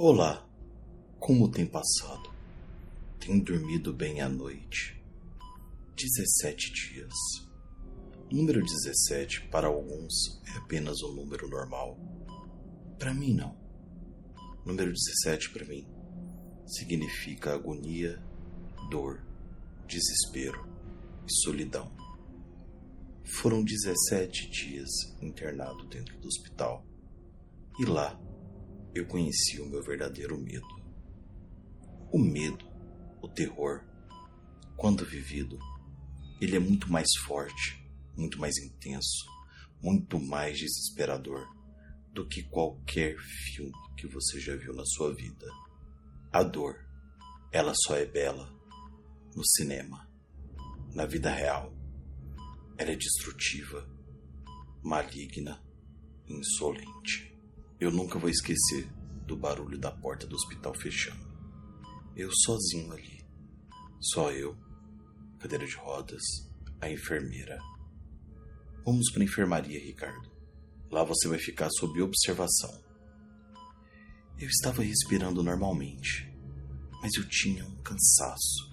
Olá, como tem passado? Tem dormido bem à noite? 17 dias. O número 17 para alguns é apenas um número normal. Para mim, não. O número 17 para mim significa agonia, dor, desespero e solidão. Foram 17 dias internado dentro do hospital e lá eu conheci o meu verdadeiro medo. O medo, o terror, quando vivido, ele é muito mais forte, muito mais intenso, muito mais desesperador do que qualquer filme que você já viu na sua vida. A dor, ela só é bela no cinema. Na vida real, ela é destrutiva, maligna, insolente. Eu nunca vou esquecer do barulho da porta do hospital fechando. Eu sozinho ali. Só eu, cadeira de rodas, a enfermeira. Vamos para a enfermaria, Ricardo. Lá você vai ficar sob observação. Eu estava respirando normalmente, mas eu tinha um cansaço.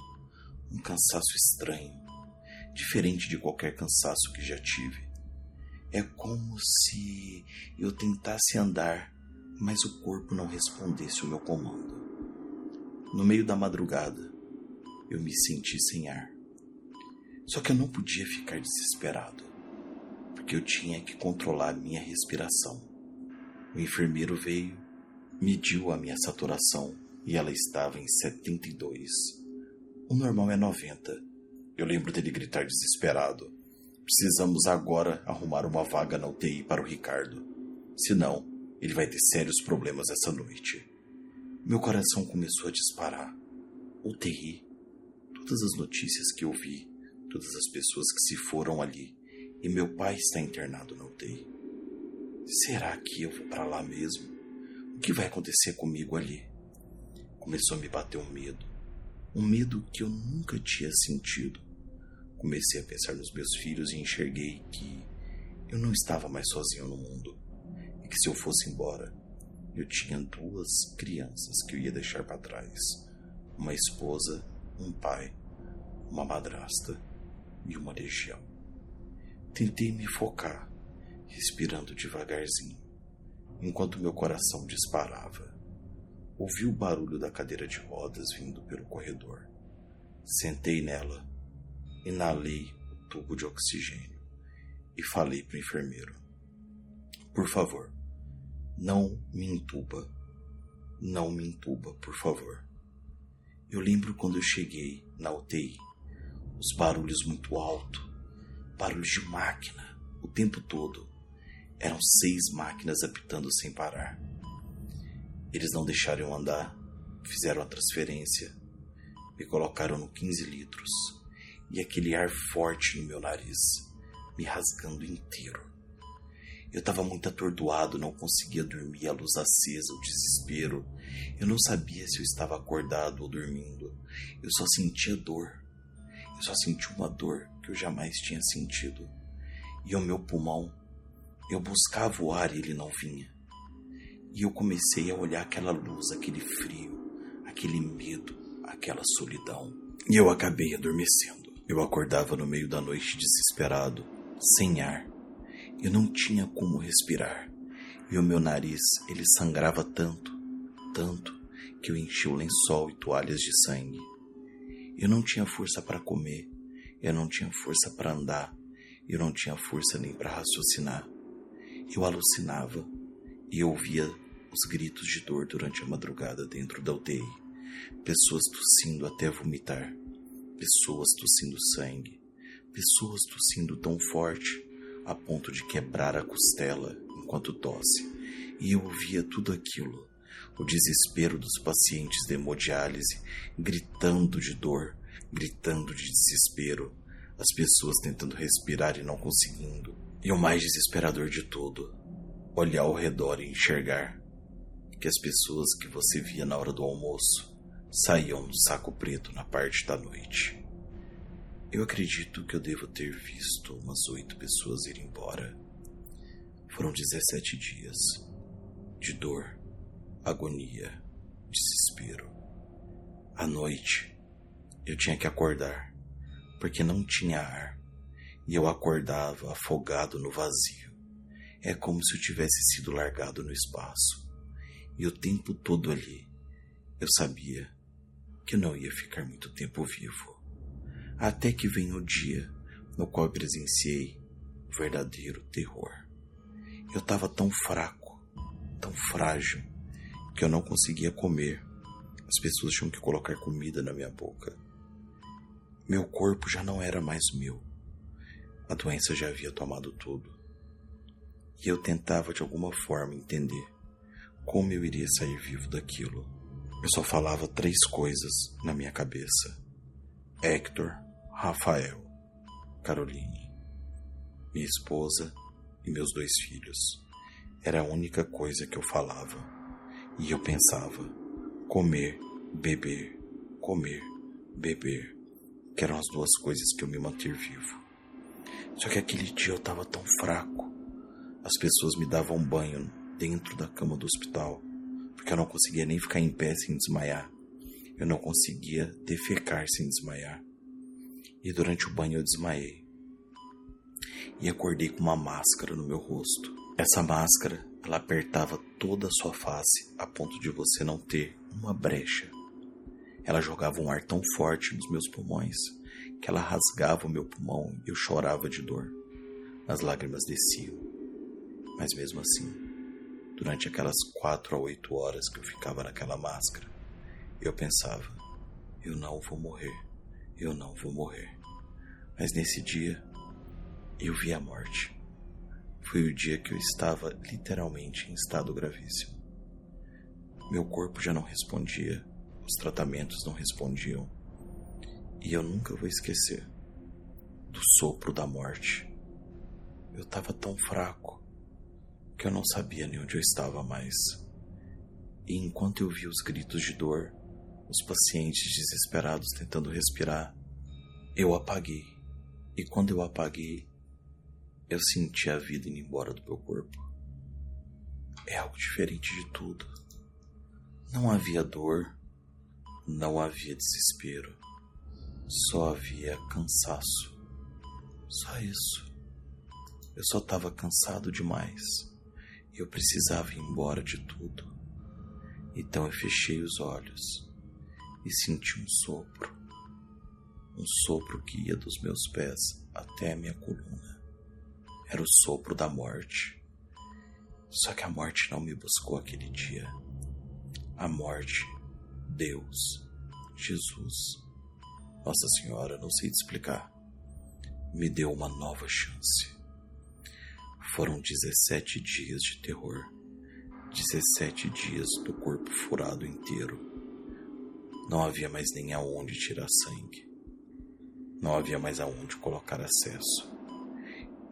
Um cansaço estranho, diferente de qualquer cansaço que já tive. É como se eu tentasse andar, mas o corpo não respondesse o meu comando. No meio da madrugada, eu me senti sem ar. Só que eu não podia ficar desesperado, porque eu tinha que controlar minha respiração. O enfermeiro veio, mediu a minha saturação e ela estava em 72. O normal é 90. Eu lembro dele gritar desesperado: Precisamos agora arrumar uma vaga na UTI para o Ricardo. Senão, ele vai ter sérios problemas essa noite. Meu coração começou a disparar. UTI. Todas as notícias que eu vi, todas as pessoas que se foram ali, e meu pai está internado na UTI. Será que eu vou para lá mesmo? O que vai acontecer comigo ali? Começou a me bater um medo. Um medo que eu nunca tinha sentido. Comecei a pensar nos meus filhos e enxerguei que eu não estava mais sozinho no mundo e que se eu fosse embora, eu tinha duas crianças que eu ia deixar para trás: uma esposa, um pai, uma madrasta e uma legião. Tentei me focar, respirando devagarzinho, enquanto meu coração disparava. Ouvi o barulho da cadeira de rodas vindo pelo corredor. Sentei nela inalei o tubo de oxigênio e falei para o enfermeiro: Por favor, não me entuba. Não me entuba, por favor. Eu lembro quando eu cheguei na UTI, os barulhos muito alto, barulhos de máquina o tempo todo. Eram seis máquinas apitando sem parar. Eles não deixaram eu andar, fizeram a transferência, me colocaram no 15 litros e aquele ar forte no meu nariz, me rasgando inteiro. Eu estava muito atordoado, não conseguia dormir, a luz acesa, o desespero. Eu não sabia se eu estava acordado ou dormindo. Eu só sentia dor. Eu só senti uma dor que eu jamais tinha sentido. E o meu pulmão, eu buscava o ar e ele não vinha. E eu comecei a olhar aquela luz, aquele frio, aquele medo, aquela solidão. E eu acabei adormecendo. Eu acordava no meio da noite desesperado, sem ar. Eu não tinha como respirar. E o meu nariz, ele sangrava tanto, tanto, que eu enchi o lençol e toalhas de sangue. Eu não tinha força para comer, eu não tinha força para andar, eu não tinha força nem para raciocinar. Eu alucinava e ouvia os gritos de dor durante a madrugada dentro da UTI, pessoas tossindo até vomitar pessoas tossindo sangue, pessoas tossindo tão forte a ponto de quebrar a costela enquanto tosse. E eu ouvia tudo aquilo, o desespero dos pacientes de hemodiálise, gritando de dor, gritando de desespero, as pessoas tentando respirar e não conseguindo. E o mais desesperador de tudo, olhar ao redor e enxergar que as pessoas que você via na hora do almoço saíam no saco preto na parte da noite. Eu acredito que eu devo ter visto umas oito pessoas ir embora. Foram 17 dias de dor, agonia desespero. À noite, eu tinha que acordar, porque não tinha ar, e eu acordava afogado no vazio. É como se eu tivesse sido largado no espaço. E o tempo todo ali, eu sabia que não ia ficar muito tempo vivo. Até que vem o dia no qual presenciei o verdadeiro terror. Eu estava tão fraco, tão frágil, que eu não conseguia comer. As pessoas tinham que colocar comida na minha boca. Meu corpo já não era mais meu. A doença já havia tomado tudo. E eu tentava de alguma forma entender como eu iria sair vivo daquilo. Eu só falava três coisas na minha cabeça: Hector, Rafael, Caroline, minha esposa e meus dois filhos. Era a única coisa que eu falava. E eu pensava: comer, beber, comer, beber, que eram as duas coisas que eu me manter vivo. Só que aquele dia eu estava tão fraco. As pessoas me davam banho dentro da cama do hospital, porque eu não conseguia nem ficar em pé sem desmaiar. Eu não conseguia defecar sem desmaiar. E durante o banho eu desmaiei. E acordei com uma máscara no meu rosto. Essa máscara, ela apertava toda a sua face a ponto de você não ter uma brecha. Ela jogava um ar tão forte nos meus pulmões que ela rasgava o meu pulmão e eu chorava de dor. As lágrimas desciam. Mas mesmo assim, Durante aquelas quatro a oito horas que eu ficava naquela máscara, eu pensava: eu não vou morrer, eu não vou morrer. Mas nesse dia, eu vi a morte. Foi o dia que eu estava literalmente em estado gravíssimo. Meu corpo já não respondia, os tratamentos não respondiam, e eu nunca vou esquecer do sopro da morte. Eu estava tão fraco, que eu não sabia nem onde eu estava mais. E enquanto eu via os gritos de dor, os pacientes desesperados tentando respirar, eu apaguei. E quando eu apaguei, eu senti a vida indo embora do meu corpo. É algo diferente de tudo. Não havia dor, não havia desespero, só havia cansaço. Só isso. Eu só estava cansado demais. Eu precisava ir embora de tudo. Então eu fechei os olhos e senti um sopro. Um sopro que ia dos meus pés até a minha coluna. Era o sopro da morte. Só que a morte não me buscou aquele dia. A morte, Deus, Jesus, Nossa Senhora, não sei te explicar, me deu uma nova chance. Foram 17 dias de terror. 17 dias do corpo furado inteiro. Não havia mais nem aonde tirar sangue. Não havia mais aonde colocar acesso.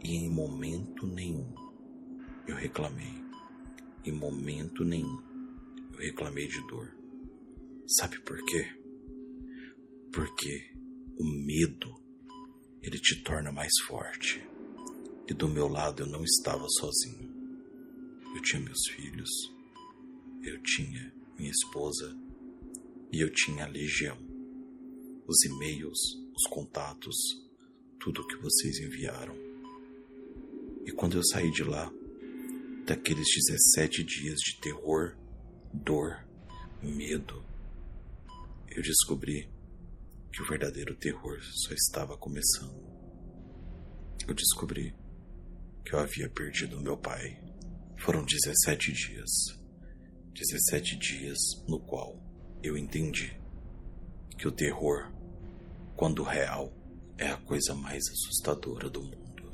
E em momento nenhum eu reclamei. Em momento nenhum eu reclamei de dor. Sabe por quê? Porque o medo ele te torna mais forte e do meu lado eu não estava sozinho. Eu tinha meus filhos, eu tinha minha esposa e eu tinha a legião. Os e-mails, os contatos, tudo o que vocês enviaram. E quando eu saí de lá, daqueles 17 dias de terror, dor, medo, eu descobri que o verdadeiro terror só estava começando. Eu descobri que eu havia perdido meu pai. Foram 17 dias. 17 dias no qual eu entendi que o terror, quando real, é a coisa mais assustadora do mundo.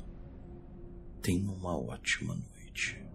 Tenha uma ótima noite.